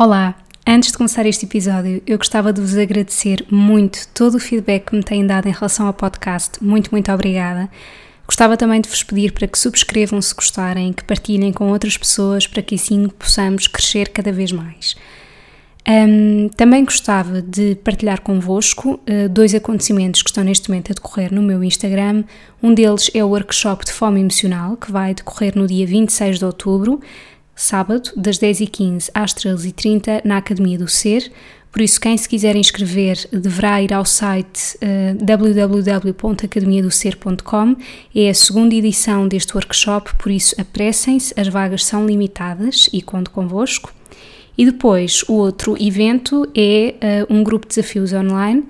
Olá! Antes de começar este episódio, eu gostava de vos agradecer muito todo o feedback que me têm dado em relação ao podcast. Muito, muito obrigada. Gostava também de vos pedir para que subscrevam se gostarem, que partilhem com outras pessoas para que assim possamos crescer cada vez mais. Um, também gostava de partilhar convosco uh, dois acontecimentos que estão neste momento a decorrer no meu Instagram. Um deles é o workshop de fome emocional, que vai decorrer no dia 26 de outubro sábado, das 10h15 às 13h30, na Academia do Ser. Por isso, quem se quiser inscrever deverá ir ao site uh, eh, www.academiadocer.com. É a segunda edição deste workshop, por isso apressem-se, as vagas são limitadas e conto convosco. E depois, o outro evento é uh, um grupo de desafios online.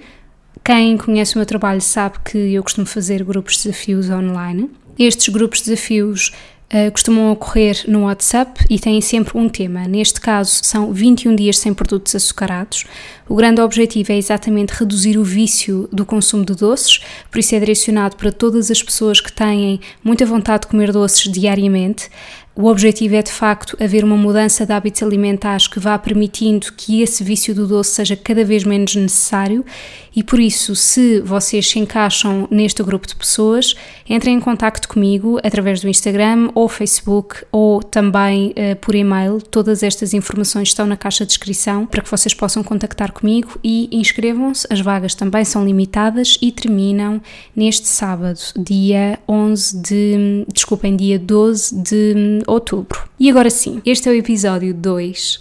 Quem conhece o meu trabalho sabe que eu costumo fazer grupos de desafios online. Estes grupos de desafios uh, costumam ocorrer no WhatsApp e têm sempre um tema. Neste caso, são 21 dias sem produtos açucarados. O grande objetivo é exatamente reduzir o vício do consumo de doces, por isso é direcionado para todas as pessoas que têm muita vontade de comer doces diariamente. O objetivo é de facto haver uma mudança de hábitos alimentares que vá permitindo que esse vício do doce seja cada vez menos necessário e por isso, se vocês se encaixam neste grupo de pessoas, entrem em contato comigo através do Instagram ou Facebook ou também uh, por e-mail. Todas estas informações estão na caixa de descrição para que vocês possam contactar comigo e inscrevam-se. As vagas também são limitadas e terminam neste sábado, dia 11 de, desculpem, dia 12 de outubro. E agora sim, este é o episódio 2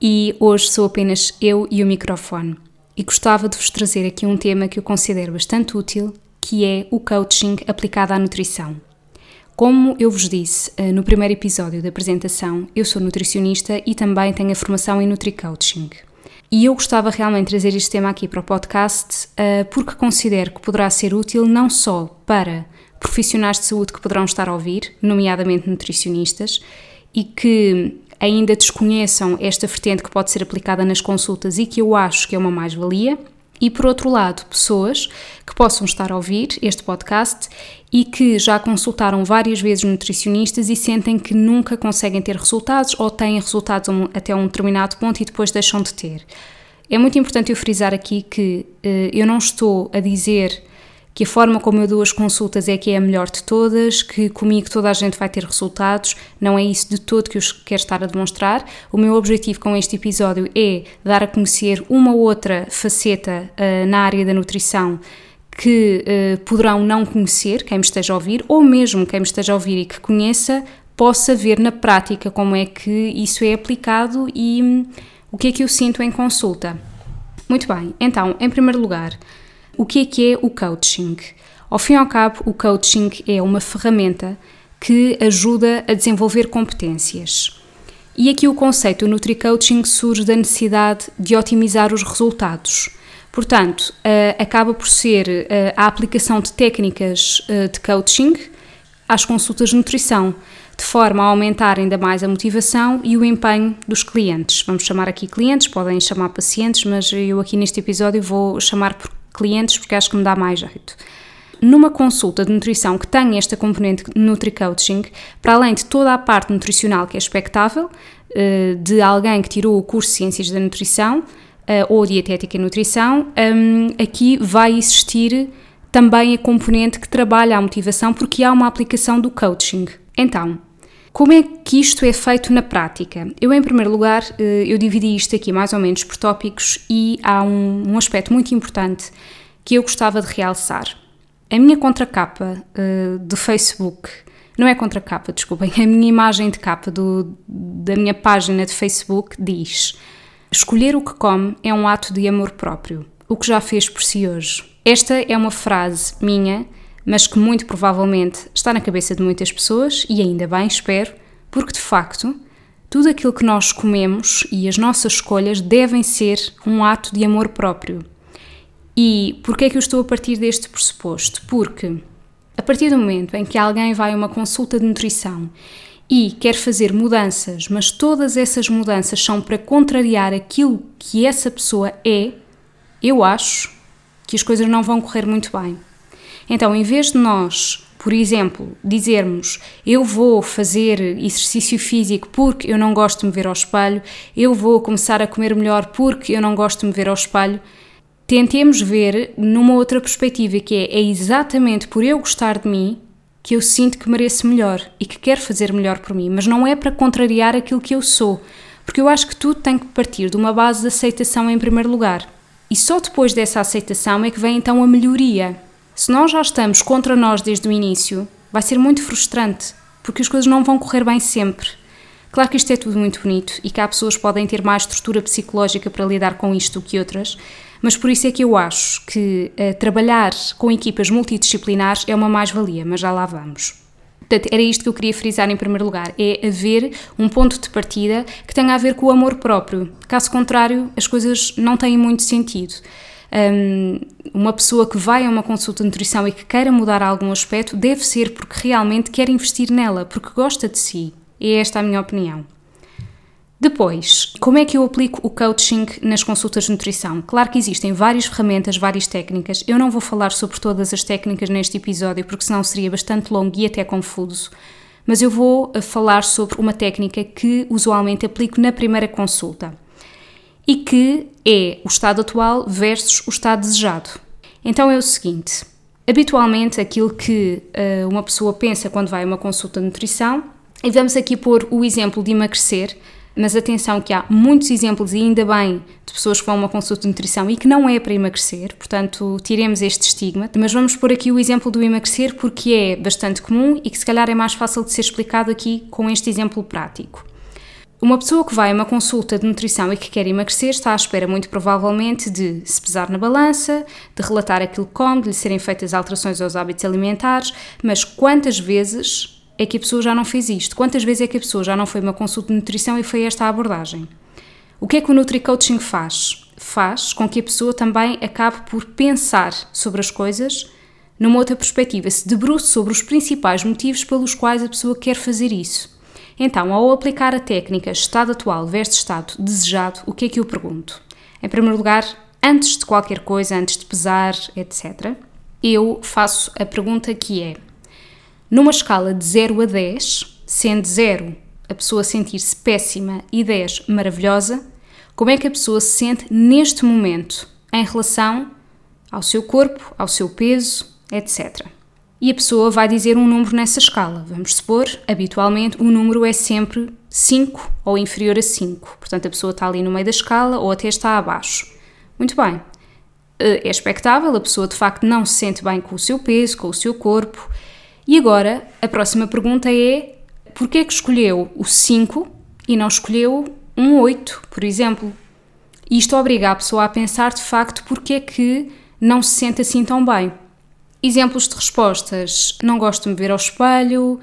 e hoje sou apenas eu e o microfone e gostava de vos trazer aqui um tema que eu considero bastante útil, que é o coaching aplicado à nutrição. Como eu vos disse eh, no primeiro episódio da apresentação, eu sou nutricionista e também tenho a formação em NutriCoaching. E eu gostava realmente de trazer este tema aqui para o podcast eh, porque considero que poderá ser útil não só para profissionais de saúde que poderão estar a ouvir, nomeadamente nutricionistas, e que ainda desconheçam esta vertente que pode ser aplicada nas consultas e que eu acho que é uma mais-valia. E por outro lado, pessoas que possam estar a ouvir este podcast e que já consultaram várias vezes nutricionistas e sentem que nunca conseguem ter resultados ou têm resultados até um determinado ponto e depois deixam de ter. É muito importante eu frisar aqui que uh, eu não estou a dizer que a forma como eu dou as consultas é que é a melhor de todas, que comigo toda a gente vai ter resultados, não é isso de todo que eu quero estar a demonstrar. O meu objetivo com este episódio é dar a conhecer uma outra faceta uh, na área da nutrição que uh, poderão não conhecer, quem me esteja a ouvir, ou mesmo quem me esteja a ouvir e que conheça, possa ver na prática como é que isso é aplicado e um, o que é que eu sinto em consulta. Muito bem, então, em primeiro lugar, o que é que é o coaching? Ao fim e ao cabo, o coaching é uma ferramenta que ajuda a desenvolver competências. E aqui o conceito do Nutri-Coaching surge da necessidade de otimizar os resultados. Portanto, uh, acaba por ser uh, a aplicação de técnicas uh, de coaching às consultas de nutrição, de forma a aumentar ainda mais a motivação e o empenho dos clientes. Vamos chamar aqui clientes, podem chamar pacientes, mas eu aqui neste episódio vou chamar por clientes porque acho que me dá mais jeito. Numa consulta de nutrição que tenha esta componente Nutri-Coaching, para além de toda a parte nutricional que é expectável, eh, de alguém que tirou o curso de Ciências da Nutrição eh, ou Dietética e Nutrição, hum, aqui vai existir também a componente que trabalha a motivação porque há uma aplicação do coaching. Então, como é que isto é feito na prática? Eu, em primeiro lugar, eh, eu dividi isto aqui mais ou menos por tópicos e há um, um aspecto muito importante que eu gostava de realçar. A minha contracapa uh, do Facebook, não é contracapa, desculpem, a minha imagem de capa do, da minha página de Facebook diz: Escolher o que come é um ato de amor próprio, o que já fez por si hoje. Esta é uma frase minha mas que muito provavelmente está na cabeça de muitas pessoas, e ainda bem, espero, porque de facto tudo aquilo que nós comemos e as nossas escolhas devem ser um ato de amor próprio. E porquê é que eu estou a partir deste pressuposto? Porque a partir do momento em que alguém vai a uma consulta de nutrição e quer fazer mudanças, mas todas essas mudanças são para contrariar aquilo que essa pessoa é, eu acho que as coisas não vão correr muito bem. Então, em vez de nós, por exemplo, dizermos eu vou fazer exercício físico porque eu não gosto de me ver ao espelho, eu vou começar a comer melhor porque eu não gosto de me ver ao espelho, tentemos ver numa outra perspectiva, que é, é exatamente por eu gostar de mim que eu sinto que mereço melhor e que quero fazer melhor por mim, mas não é para contrariar aquilo que eu sou, porque eu acho que tudo tem que partir de uma base de aceitação em primeiro lugar. E só depois dessa aceitação é que vem então a melhoria. Se nós já estamos contra nós desde o início, vai ser muito frustrante, porque as coisas não vão correr bem sempre. Claro que isto é tudo muito bonito e que há pessoas que podem ter mais estrutura psicológica para lidar com isto do que outras, mas por isso é que eu acho que uh, trabalhar com equipas multidisciplinares é uma mais-valia, mas já lá vamos. Portanto, era isto que eu queria frisar em primeiro lugar: é haver um ponto de partida que tenha a ver com o amor próprio. Caso contrário, as coisas não têm muito sentido um, uma pessoa que vai a uma consulta de nutrição e que queira mudar algum aspecto deve ser porque realmente quer investir nela, porque gosta de si. É esta a minha opinião. Depois, como é que eu aplico o coaching nas consultas de nutrição? Claro que existem várias ferramentas, várias técnicas. Eu não vou falar sobre todas as técnicas neste episódio, porque senão seria bastante longo e até confuso. Mas eu vou eh, falar sobre uma técnica que usualmente aplico na primeira consulta e que é o estado atual versus o estado desejado. Então é o seguinte: habitualmente aquilo que uh, uma pessoa pensa quando vai a uma consulta de nutrição, e vamos aqui pôr o exemplo de emagrecer, mas atenção que há muitos exemplos e ainda bem de pessoas que vão a uma consulta de nutrição e que não é para emagrecer, portanto tiremos este estigma, mas vamos pôr aqui o exemplo do emagrecer porque é bastante comum e que se calhar é mais fácil de ser explicado aqui com este exemplo prático. Uma pessoa que vai a uma consulta de nutrição e que quer emagrecer está à espera, muito provavelmente, de se pesar na balança, de relatar aquilo que come, de lhe serem feitas alterações aos hábitos alimentares, mas quantas vezes é que a pessoa já não fez isto? Quantas vezes é que a pessoa já não foi a uma consulta de nutrição e foi esta a abordagem? O que é que o Nutri-Coaching faz? Faz com que a pessoa também acabe por pensar sobre as coisas numa outra perspectiva, se debruce sobre os principais motivos pelos quais a pessoa quer fazer isso. Então, ao aplicar a técnica estado atual versus estado desejado, o que é que eu pergunto? Em primeiro lugar, antes de qualquer coisa, antes de pesar, etc., eu faço a pergunta que é: numa escala de 0 a 10, sendo 0 a pessoa sentir-se péssima e 10 maravilhosa, como é que a pessoa se sente neste momento em relação ao seu corpo, ao seu peso, etc e a pessoa vai dizer um número nessa escala. Vamos supor, habitualmente o número é sempre 5 ou inferior a 5. Portanto, a pessoa está ali no meio da escala ou até está abaixo. Muito bem. Eh, é expectável, a pessoa de facto não se sente bem com o seu peso, com o seu corpo. E agora, a próxima pergunta é: porquê que escolheu o 5 e não escolheu um 8, por exemplo? Isto obriga a pessoa a pensar de facto porque é que não se sente assim tão bem. Exemplos de respostas: não gosto de me ver ao espelho,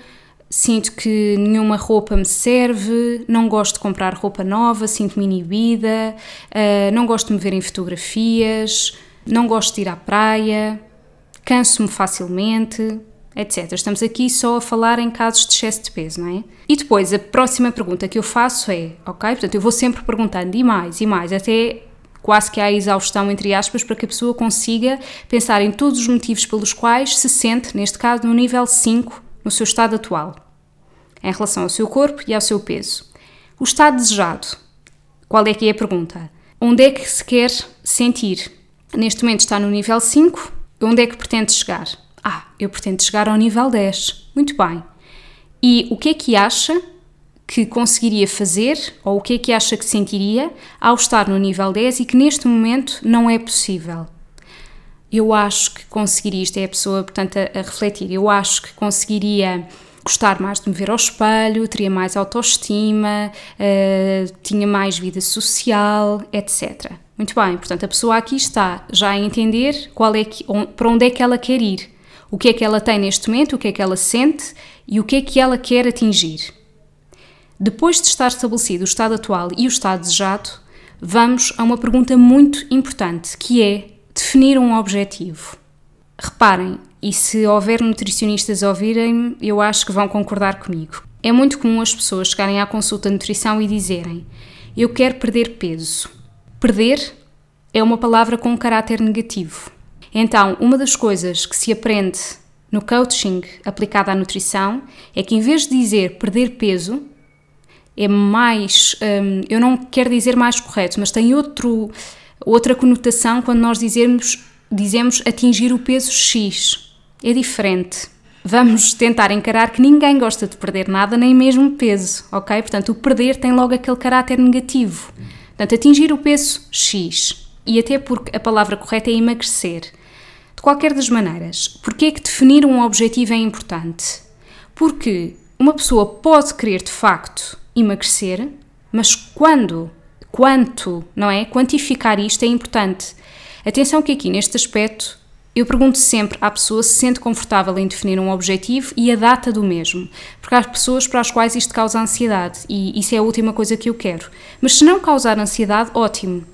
sinto que nenhuma roupa me serve, não gosto de comprar roupa nova, sinto-me inibida, uh, não gosto de me ver em fotografias, não gosto de ir à praia, canso-me facilmente, etc. Estamos aqui só a falar em casos de excesso de peso, não é? E depois a próxima pergunta que eu faço é, ok? Portanto, eu vou sempre perguntando e mais e mais até quase que há exaustão, entre aspas, para que a pessoa consiga pensar em todos os motivos pelos quais se sente, neste caso, no nível 5, no seu estado atual, em relação ao seu corpo e ao seu peso. O estado desejado, qual é que é a pergunta? Onde é que se quer sentir? Neste momento está no nível 5, onde é que pretende chegar? Ah, eu pretendo chegar ao nível 10. Muito bem. E o que é que acha que conseguiria fazer ou o que é que acha que sentiria ao estar no nível 10 e que neste momento não é possível. Eu acho que conseguiria, isto é a pessoa, portanto, a, a refletir, eu acho que conseguiria gostar mais de me ver ao espelho, teria mais autoestima, uh, tinha mais vida social, etc. Muito bem, portanto, a pessoa aqui está já a entender qual é que, para onde é que ela quer ir. O que é que ela tem neste momento, o que é que ela sente e o que é que ela quer atingir. Depois de estar estabelecido o estado atual e o estado desejado, vamos a uma pergunta muito importante, que é definir um objetivo. Reparem, e se houver nutricionistas ouvirem, eu acho que vão concordar comigo. É muito comum as pessoas chegarem à consulta de nutrição e dizerem: Eu quero perder peso. Perder é uma palavra com um caráter negativo. Então, uma das coisas que se aprende no coaching aplicado à nutrição é que, em vez de dizer perder peso, é mais. Hum, eu não quero dizer mais correto, mas tem outro, outra conotação quando nós dizemos, dizemos atingir o peso X. É diferente. Vamos tentar encarar que ninguém gosta de perder nada, nem mesmo peso, ok? Portanto, o perder tem logo aquele caráter negativo. Portanto, atingir o peso X. E até porque a palavra correta é emagrecer. De qualquer das maneiras, porquê é que definir um objetivo é importante? Porque uma pessoa pode querer de facto emagrecer, mas quando, quanto, não é? Quantificar isto é importante. Atenção que aqui neste aspecto eu pergunto sempre à pessoa se sente confortável em definir um objetivo e a data do mesmo, porque há pessoas para as quais isto causa ansiedade e isso é a última coisa que eu quero. Mas se não causar ansiedade, ótimo.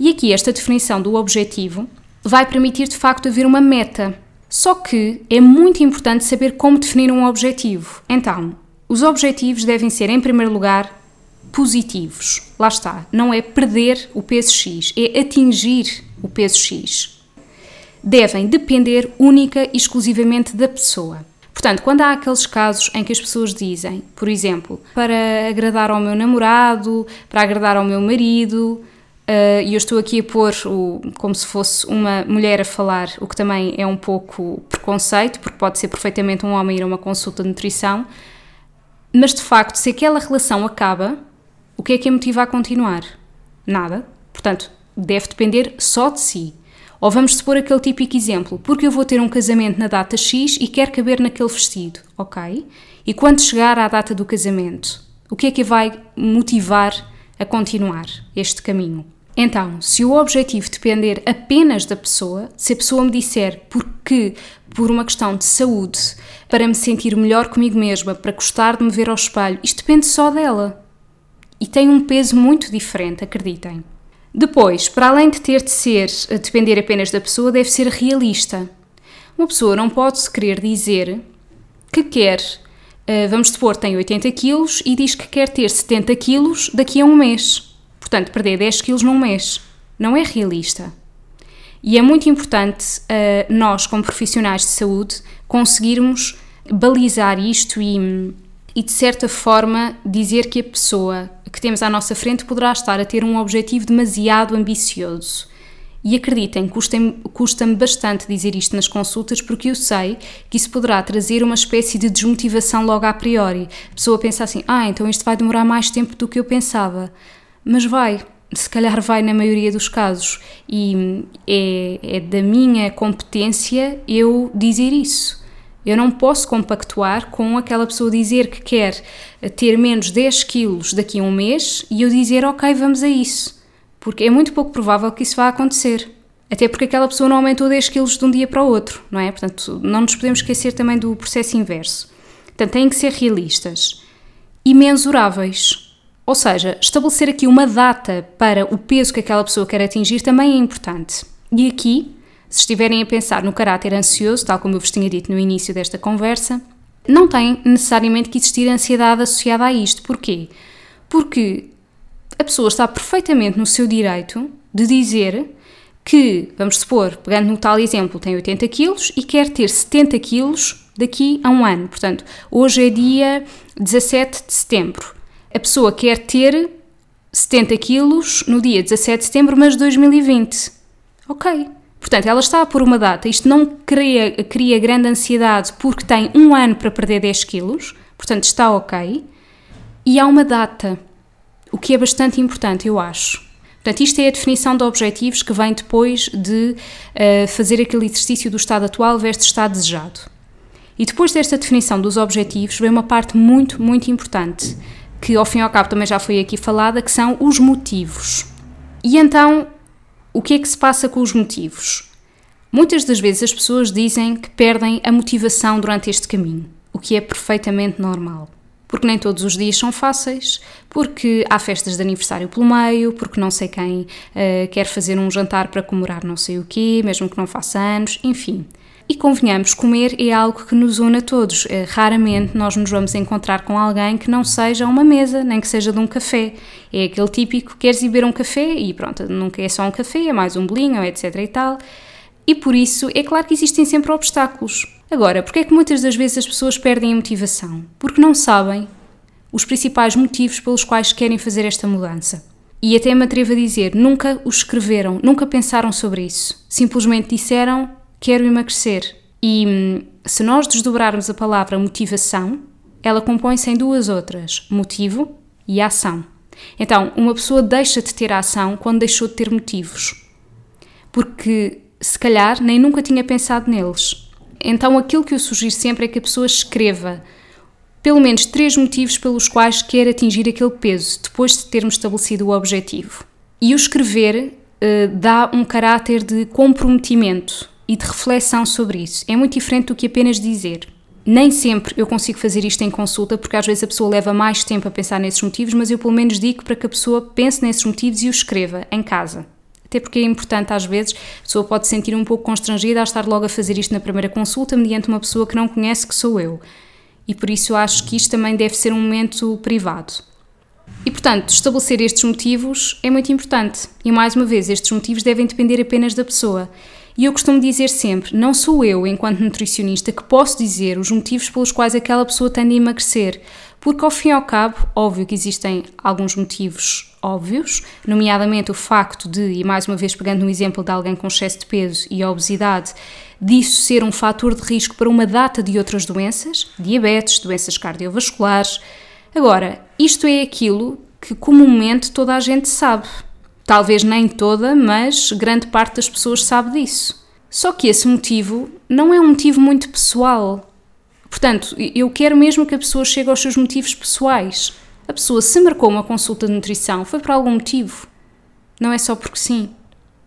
E aqui esta definição do objetivo vai permitir de facto haver uma meta. Só que é muito importante saber como definir um objetivo. Então, os objetivos devem ser, em primeiro lugar, positivos. Lá está. Não é perder o peso X, é atingir o peso X devem depender única e exclusivamente da pessoa. Portanto, quando há aqueles casos em que as pessoas dizem, por exemplo, para agradar ao meu namorado, para agradar ao meu marido, uh, e eu estou aqui a pôr o, como se fosse uma mulher a falar, o que também é um pouco preconceito, porque pode ser perfeitamente um homem ir a uma consulta de nutrição, mas de facto, se aquela relação acaba, o que é que a motiva a continuar? Nada. Portanto, deve depender só de si. Ou vamos supor aquele típico exemplo, porque eu vou ter um casamento na data X e quero caber naquele vestido, ok? E quando chegar à data do casamento, o que é que vai motivar a continuar este caminho? Então, se o objetivo depender apenas da pessoa, se a pessoa me disser porque, por uma questão de saúde, para me sentir melhor comigo mesma, para gostar de me ver ao espelho, isto depende só dela. E tem um peso muito diferente, acreditem. Depois, para além de ter de ser, depender apenas da pessoa, deve ser realista. Uma pessoa não pode querer dizer que quer, eh, vamos supor, tem 80 quilos e diz que quer ter 70 quilos daqui a um mês. Portanto, perder 10 quilos num mês. Não é realista. E é muito importante uh, nós, como profissionais de saúde, conseguirmos balizar isto e, e, de certa forma, dizer que a pessoa que temos à nossa frente poderá estar a ter um objetivo demasiado ambicioso. E acreditem, custa-me bastante dizer isto nas consultas porque eu sei que isso poderá trazer uma espécie de desmotivação logo a priori. A pessoa pensa assim: ah, então isto vai demorar mais tempo do que eu pensava. Mas vai, se calhar vai na maioria dos casos. E é, é da minha competência eu dizer isso. Eu não posso compactuar com aquela pessoa dizer que quer ter menos 10 quilos daqui a um mês e eu dizer, ok, vamos a isso. Porque é muito pouco provável que isso vá acontecer. Até porque aquela pessoa não aumentou 10 quilos de um dia para o outro, não é? Portanto, não nos podemos esquecer também do processo inverso. Portanto, têm que ser realistas e mensuráveis. Ou seja, estabelecer aqui uma data para o peso que aquela pessoa quer atingir também é importante. E aqui se estiverem a pensar no caráter ansioso, tal como eu vos tinha dito no início desta conversa, não tem necessariamente que existir ansiedade associada a isto. Porquê? Porque a pessoa está perfeitamente no seu direito de dizer que, vamos supor, pegando no tal exemplo, tem 80 quilos e quer ter 70 quilos daqui a um ano. Portanto, hoje é dia 17 de setembro. A pessoa quer ter 70 quilos no dia 17 de setembro, mas de 2020. Ok. Portanto, ela está por uma data, isto não cria, cria grande ansiedade porque tem um ano para perder 10 quilos, portanto está ok. E há uma data, o que é bastante importante, eu acho. Portanto, isto é a definição de objetivos que vem depois de uh, fazer aquele exercício do estado atual versus estado desejado. E depois desta definição dos objetivos, vem uma parte muito, muito importante, que ao fim e ao cabo também já foi aqui falada, que são os motivos. E então, o que é que se passa com os motivos? Muitas das vezes as pessoas dizem que perdem a motivação durante este caminho, o que é perfeitamente normal. Porque nem todos os dias são fáceis, porque há festas de aniversário pelo meio, porque não sei quem uh, quer fazer um jantar para comemorar não sei o quê, mesmo que não faça anos, enfim. E convenhamos, comer é algo que nos une a todos. Uh, raramente nós nos vamos encontrar com alguém que não seja uma mesa, nem que seja de um café. É aquele típico, queres ir beber um café e pronto, nunca é só um café, é mais um bolinho, etc e tal. E por isso, é claro que existem sempre obstáculos. Agora, porque é que muitas das vezes as pessoas perdem a motivação? Porque não sabem os principais motivos pelos quais querem fazer esta mudança. E até me atrevo a dizer, nunca o escreveram, nunca pensaram sobre isso. Simplesmente disseram, quero emagrecer. E hum, se nós desdobrarmos a palavra motivação, ela compõe-se em duas outras: motivo e ação. Então, uma pessoa deixa de ter ação quando deixou de ter motivos. Porque se calhar nem nunca tinha pensado neles. Então aquilo que eu sugiro sempre é que a pessoa escreva pelo menos três motivos pelos quais quer atingir aquele peso, depois de termos estabelecido o objetivo. E o escrever uh, dá um caráter de comprometimento e de reflexão sobre isso. É muito diferente do que apenas dizer. Nem sempre eu consigo fazer isto em consulta, porque às vezes a pessoa leva mais tempo a pensar nesses motivos, mas eu pelo menos digo para que a pessoa pense nesses motivos e os escreva em casa. Até porque é importante, às vezes, a pessoa pode se sentir um pouco constrangida a estar logo a fazer isto na primeira consulta, mediante uma pessoa que não conhece, que sou eu. E por isso eu acho que isto também deve ser um momento privado. E portanto, estabelecer estes motivos é muito importante. E mais uma vez, estes motivos devem depender apenas da pessoa. E eu costumo dizer sempre: não sou eu, enquanto nutricionista, que posso dizer os motivos pelos quais aquela pessoa tende a emagrecer. Porque, ao fim e ao cabo, óbvio que existem alguns motivos óbvios, nomeadamente o facto de, e mais uma vez pegando no exemplo de alguém com excesso de peso e obesidade, disso ser um fator de risco para uma data de outras doenças, diabetes, doenças cardiovasculares. Agora, isto é aquilo que comumente toda a gente sabe. Talvez nem toda, mas grande parte das pessoas sabe disso. Só que esse motivo não é um motivo muito pessoal. Portanto, eu quero mesmo que a pessoa chegue aos seus motivos pessoais. A pessoa, se marcou uma consulta de nutrição, foi por algum motivo. Não é só porque sim.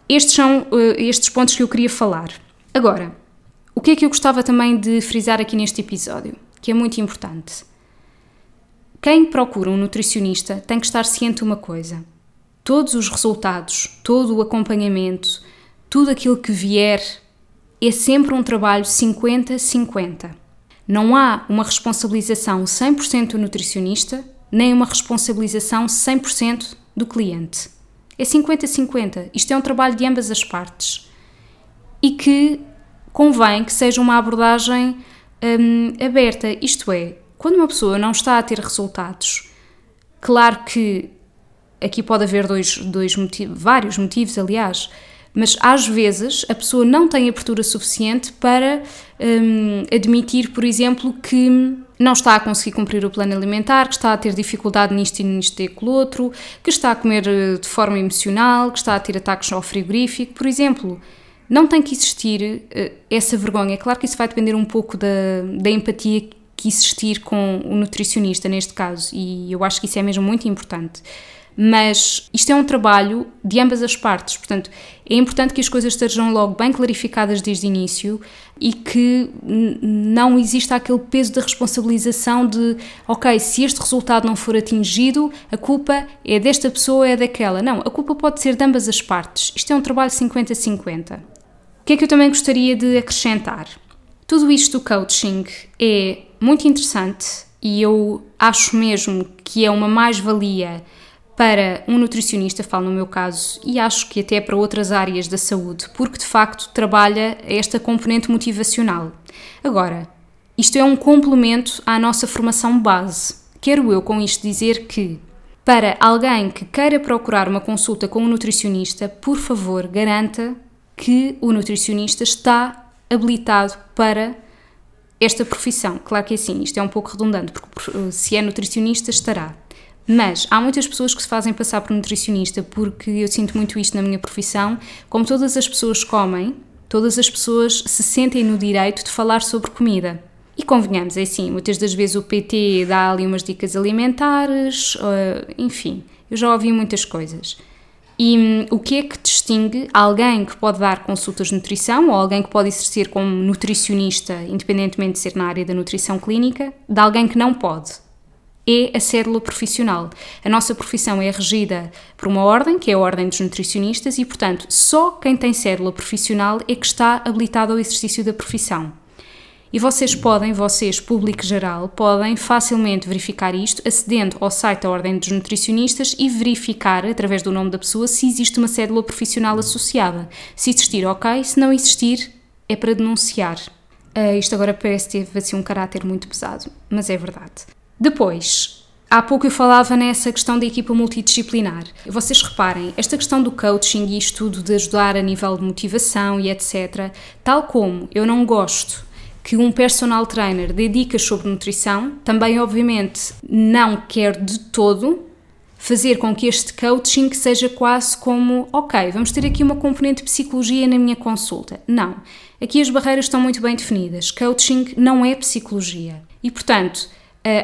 Estes são uh, estes pontos que eu queria falar. Agora, o que é que eu gostava também de frisar aqui neste episódio, que é muito importante. Quem procura um nutricionista tem que estar ciente de uma coisa: todos os resultados, todo o acompanhamento, tudo aquilo que vier é sempre um trabalho 50-50. Não há uma responsabilização 100% do nutricionista nem uma responsabilização 100% do cliente. É 50-50. Isto é um trabalho de ambas as partes. E que convém que seja uma abordagem hum, aberta. Isto é, quando uma pessoa não está a ter resultados, claro que aqui pode haver dois, dois motivos, vários motivos, aliás, mas às vezes a pessoa não tem abertura suficiente para hum, admitir, por exemplo, que não está a conseguir cumprir o plano alimentar, que está a ter dificuldade nisto e nisto e aquilo outro, que está a comer eh, de forma emocional, que está a ter ataques ao frigorífico, por exemplo. Não tem que existir uh, essa vergonha. É claro que isso vai depender um pouco da, da empatia que existir com o nutricionista, neste caso, e eu acho que isso é mesmo muito importante mas isto é um trabalho de ambas as partes, portanto, é importante que as coisas estejam logo bem clarificadas desde o início e que não exista aquele peso da responsabilização de, ok, se este resultado não for atingido, a culpa é desta pessoa ou é daquela. Não, a culpa pode ser de ambas as partes. Isto é um trabalho 50-50. O que é que eu também gostaria de acrescentar? Tudo isto do coaching é muito interessante e eu acho mesmo que é uma mais-valia para um nutricionista, falo no meu caso, e acho que até para outras áreas da saúde, porque de facto trabalha esta componente motivacional. Agora, isto é um complemento à nossa formação base. Quero eu com isto dizer que, para alguém que queira procurar uma consulta com um nutricionista, por favor, garanta que o nutricionista está habilitado para esta profissão. Claro que é assim, isto é um pouco redundante, porque se é nutricionista, estará. Mas há muitas pessoas que se fazem passar por nutricionista porque eu sinto muito isto na minha profissão. Como todas as pessoas comem, todas as pessoas se sentem no direito de falar sobre comida. E convenhamos, é assim, muitas das vezes o PT dá ali umas dicas alimentares, uh, enfim, eu já ouvi muitas coisas. E hum, o que é que distingue alguém que pode dar consultas de nutrição ou alguém que pode exercer como nutricionista, independentemente de ser na área da nutrição clínica, de alguém que não pode? É a cédula profissional. A nossa profissão é regida por uma ordem, que é a Ordem dos Nutricionistas, e, portanto, só quem tem cédula profissional é que está habilitado ao exercício da profissão. E vocês podem, vocês, público geral, podem facilmente verificar isto acedendo ao site da Ordem dos Nutricionistas e verificar, através do nome da pessoa, se existe uma cédula profissional associada. Se existir, ok. Se não existir, é para denunciar. Uh, isto agora parece ter assim, um caráter muito pesado, mas é verdade. Depois, Há pouco eu falava nessa questão da equipa multidisciplinar. Vocês reparem, esta questão do coaching e estudo de ajudar a nível de motivação e etc., tal como eu não gosto que um personal trainer dê dicas sobre nutrição, também obviamente não quer de todo fazer com que este coaching seja quase como, ok, vamos ter aqui uma componente de psicologia na minha consulta. Não. Aqui as barreiras estão muito bem definidas. Coaching não é psicologia. E, portanto,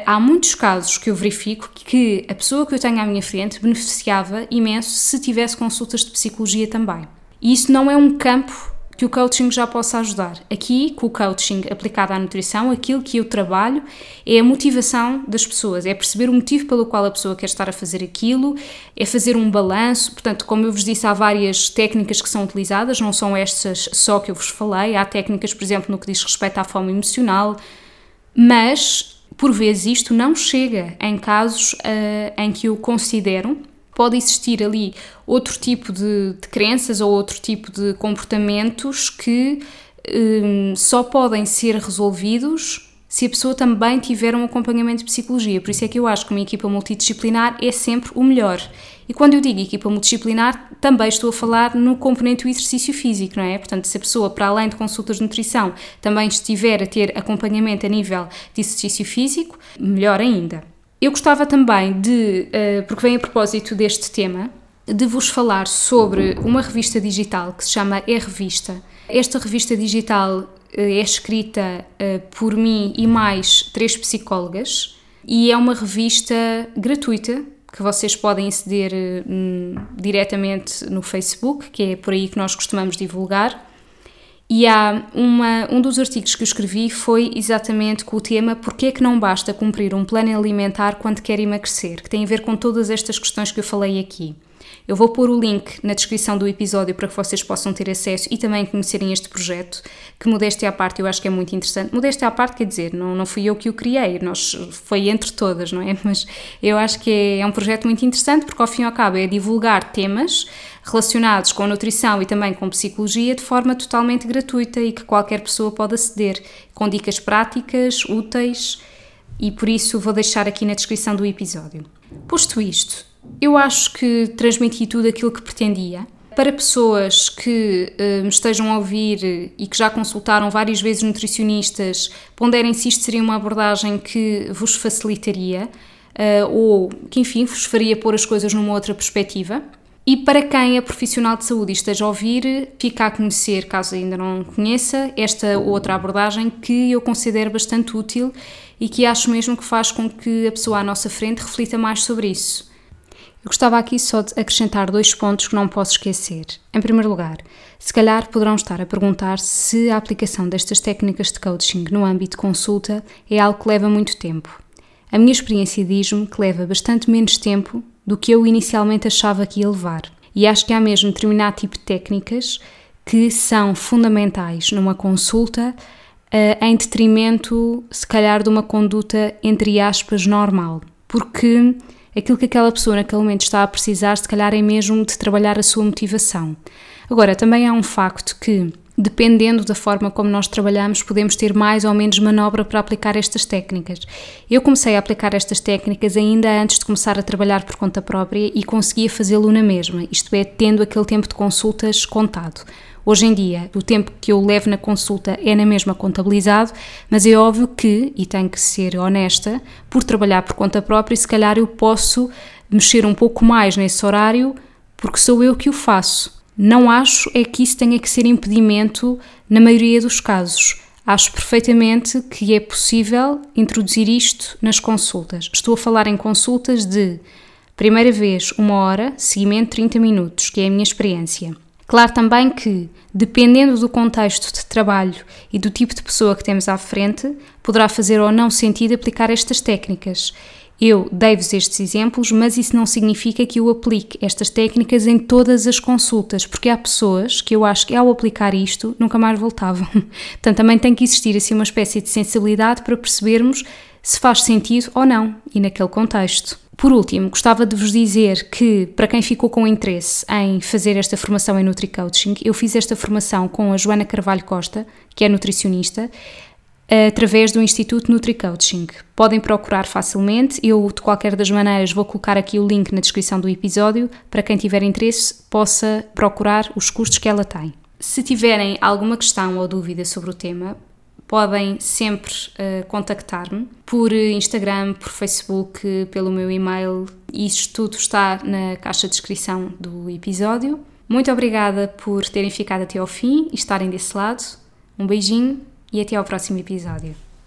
há muitos casos que eu verifico que a pessoa que eu tenho à minha frente beneficiava imenso se tivesse consultas de psicologia também. E isso não é um campo que o coaching já possa ajudar. Aqui, com o coaching aplicado à nutrição, aquilo que eu trabalho é a motivação das pessoas, é perceber o motivo pelo qual a pessoa quer estar a fazer aquilo, é fazer um balanço. Portanto, como eu vos disse, há várias técnicas que são utilizadas, não são estas só que eu vos falei, há técnicas, por exemplo, no que diz respeito à fome emocional, mas por vezes isto não chega em casos uh, em que eu considero pode existir ali outro tipo de, de crenças ou outro tipo de comportamentos que um, só podem ser resolvidos se a pessoa também tiver um acompanhamento de psicologia. Por isso é que eu acho que uma equipa multidisciplinar é sempre o melhor. E quando eu digo equipa multidisciplinar, também estou a falar no componente do exercício físico, não é? Portanto, se a pessoa, para além de consultas de nutrição, também estiver a ter acompanhamento a nível de exercício físico, melhor ainda. Eu gostava também de, uh, porque vem a propósito deste tema, de vos falar sobre uma revista digital que se chama E-Revista. Esta revista digital uh, é escrita uh, por mim e mais três psicólogas e é uma revista gratuita que vocês podem aceder diretamente no Facebook, que é por aí que nós costumamos divulgar. E há uma, um dos artigos que eu escrevi foi exatamente com o tema Porquê é que não basta cumprir um plano alimentar quando quer emagrecer, que tem a ver com todas estas questões que eu falei aqui. Eu vou pôr o link na descrição do episódio para que vocês possam ter acesso e também conhecerem este projeto, que modéstia à parte eu acho que é muito interessante. Modéstia à parte quer dizer, não, não fui eu que o criei, nós, foi entre todas, não é? Mas eu acho que é, é um projeto muito interessante porque ao fim e ao cabo é divulgar temas relacionados com nutrição e também com psicologia de forma totalmente gratuita e que qualquer pessoa pode aceder, com dicas práticas, úteis, e por isso vou deixar aqui na descrição do episódio. Posto isto, eu acho que transmiti tudo aquilo que pretendia. Para pessoas que uh, me estejam a ouvir e que já consultaram várias vezes nutricionistas, ponderem se isto seria uma abordagem que vos facilitaria uh, ou que, enfim, vos faria pôr as coisas numa outra perspectiva. E para quem é profissional de saúde e esteja a ouvir, fica a conhecer, caso ainda não conheça, esta outra abordagem que eu considero bastante útil e que acho mesmo que faz com que a pessoa à nossa frente reflita mais sobre isso. Eu gostava aqui só de acrescentar dois pontos que não posso esquecer. Em primeiro lugar, se calhar poderão estar a perguntar se a aplicação destas técnicas de coaching no âmbito de consulta é algo que leva muito tempo. A minha experiência diz-me que leva bastante menos tempo do que eu inicialmente achava que ia levar. E acho que há mesmo determinado tipo de técnicas que são fundamentais numa consulta uh, em detrimento, se calhar, de uma conduta, entre aspas, normal. Porque aquilo que aquela pessoa naquele momento está a precisar, se calhar, é mesmo de trabalhar a sua motivação. Agora, também há um facto que dependendo da forma como nós trabalhamos, podemos ter mais ou menos manobra para aplicar estas técnicas. Eu comecei a aplicar estas técnicas ainda antes de começar a trabalhar por conta própria e conseguia fazê-lo na mesma, isto é, tendo aquele tempo de consultas contado. Hoje em dia, o tempo que eu levo na consulta é na mesma contabilizado, mas é óbvio que, e tenho que ser honesta, por trabalhar por conta própria, se calhar eu posso mexer um pouco mais nesse horário porque sou eu que o faço. Não acho é que isso tenha que ser impedimento na maioria dos casos. Acho perfeitamente que é possível introduzir isto nas consultas. Estou a falar em consultas de Primeira vez, uma hora, seguimento 30 minutos, que é a minha experiência. Claro também que, dependendo do contexto de trabalho e do tipo de pessoa que temos à frente, poderá fazer ou não sentido aplicar estas técnicas. Eu dei-vos estes exemplos, mas isso não significa que eu aplique estas técnicas em todas as consultas, porque há pessoas que eu acho que ao aplicar isto nunca mais voltavam. Portanto, também tem que existir assim uma espécie de sensibilidade para percebermos se faz sentido ou não e naquele contexto. Por último, gostava de vos dizer que, para quem ficou com interesse em fazer esta formação em NutriCoaching, eu fiz esta formação com a Joana Carvalho Costa, que é nutricionista, através do Instituto NutriCoaching. Podem procurar facilmente, eu de qualquer das maneiras vou colocar aqui o link na descrição do episódio para quem tiver interesse possa procurar os cursos que ela tem. Se tiverem alguma questão ou dúvida sobre o tema, podem sempre uh, contactar-me por Instagram, por Facebook, pelo meu e-mail. Isto tudo está na caixa de descrição do episódio. Muito obrigada por terem ficado até ao fim e estarem desse lado. Um beijinho e até ao próximo episódio.